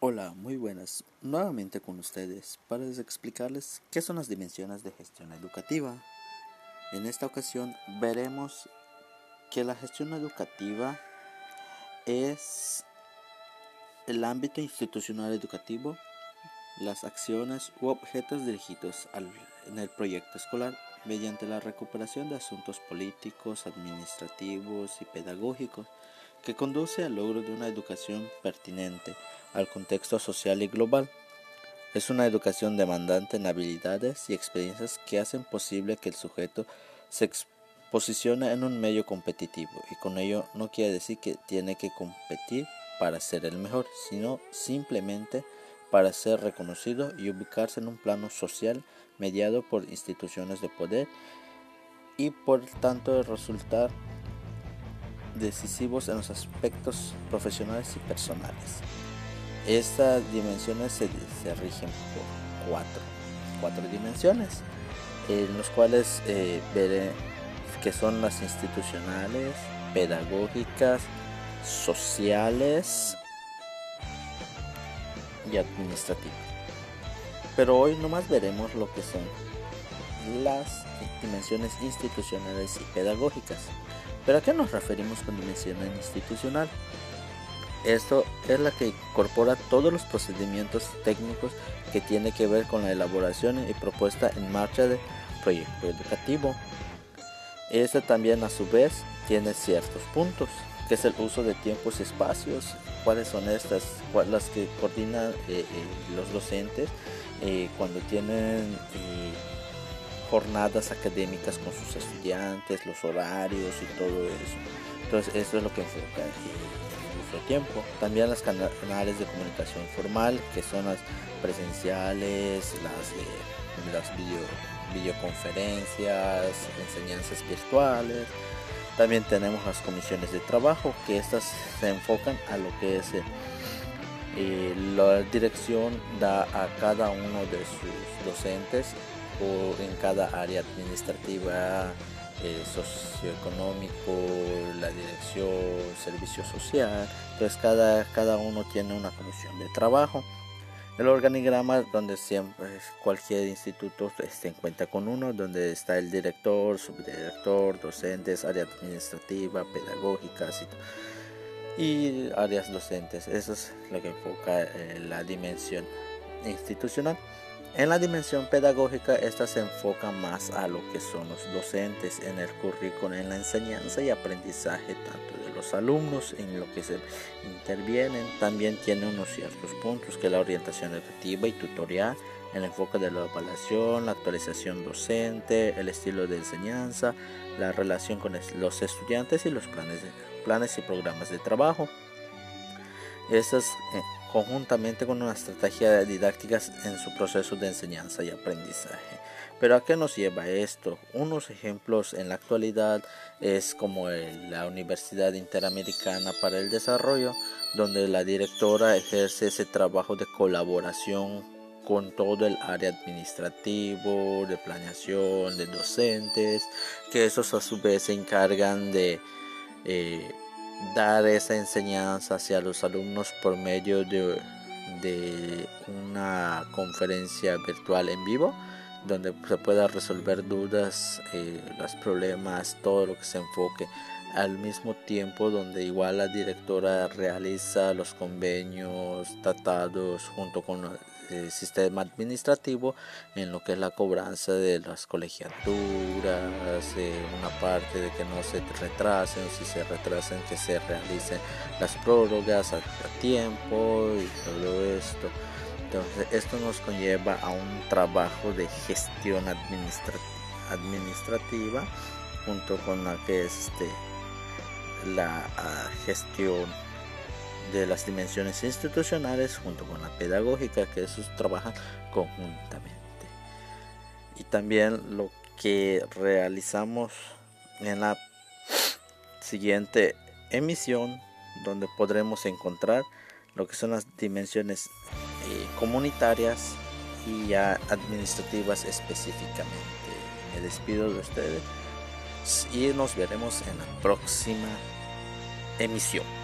Hola, muy buenas. Nuevamente con ustedes para explicarles qué son las dimensiones de gestión educativa. En esta ocasión veremos que la gestión educativa es el ámbito institucional educativo, las acciones u objetos dirigidos al, en el proyecto escolar mediante la recuperación de asuntos políticos, administrativos y pedagógicos que conduce al logro de una educación pertinente al contexto social y global. Es una educación demandante en habilidades y experiencias que hacen posible que el sujeto se posicione en un medio competitivo y con ello no quiere decir que tiene que competir para ser el mejor, sino simplemente para ser reconocido y ubicarse en un plano social mediado por instituciones de poder y por tanto resultar decisivos en los aspectos profesionales y personales. Estas dimensiones se, rigen por cuatro, cuatro dimensiones, en los cuales eh, veré que son las institucionales, pedagógicas, sociales y administrativas. Pero hoy nomás veremos lo que son las dimensiones institucionales y pedagógicas. ¿Pero a qué nos referimos con dimensión institucional? Esto es la que incorpora todos los procedimientos técnicos que tiene que ver con la elaboración y propuesta en marcha del proyecto educativo. Este también a su vez tiene ciertos puntos, que es el uso de tiempos y espacios, cuáles son estas, las que coordinan eh, eh, los docentes eh, cuando tienen jornadas académicas con sus estudiantes, los horarios y todo eso. Entonces, eso es lo que enfoca tiempo. También las canales de comunicación formal, que son las presenciales, las, eh, las video, videoconferencias, enseñanzas virtuales. También tenemos las comisiones de trabajo, que estas se enfocan a lo que es eh, la dirección da a cada uno de sus docentes o en cada área administrativa, eh, socioeconómico, la dirección, servicio social. Entonces cada, cada uno tiene una comisión de trabajo. El organigrama donde siempre cualquier instituto se encuentra con uno, donde está el director, subdirector, docentes, área administrativa, pedagógicas y, y áreas docentes. Eso es lo que enfoca eh, la dimensión institucional. En la dimensión pedagógica, esta se enfoca más a lo que son los docentes en el currículo, en la enseñanza y aprendizaje tanto de los alumnos, en lo que se intervienen. También tiene unos ciertos puntos que la orientación educativa y tutorial, el enfoque de la evaluación, la actualización docente, el estilo de enseñanza, la relación con los estudiantes y los planes, planes y programas de trabajo. Estas eh, conjuntamente con una estrategia didáctica en su proceso de enseñanza y aprendizaje. Pero ¿a qué nos lleva esto? Unos ejemplos en la actualidad es como la Universidad Interamericana para el Desarrollo, donde la directora ejerce ese trabajo de colaboración con todo el área administrativo, de planeación, de docentes, que esos a su vez se encargan de eh, dar esa enseñanza hacia los alumnos por medio de, una conferencia virtual en vivo donde se pueda resolver dudas, eh, los problemas, todo lo que se enfoque. Al mismo tiempo donde igual la directora realiza los convenios, tratados junto con el sistema administrativo en lo que es la cobranza de las colegiaturas, eh, una parte de que no se retrasen, si se retrasen que se realicen las prórrogas a, tiempo y todo esto. Entonces esto nos conlleva a un trabajo de gestión administrativa junto con la que es este la ah, gestión de las dimensiones institucionales junto con la pedagógica que esos trabajan conjuntamente y también lo que realizamos en la siguiente emisión donde podremos encontrar lo que son las dimensiones eh, comunitarias y administrativas específicamente me despido de ustedes y nos veremos en la próxima emisión.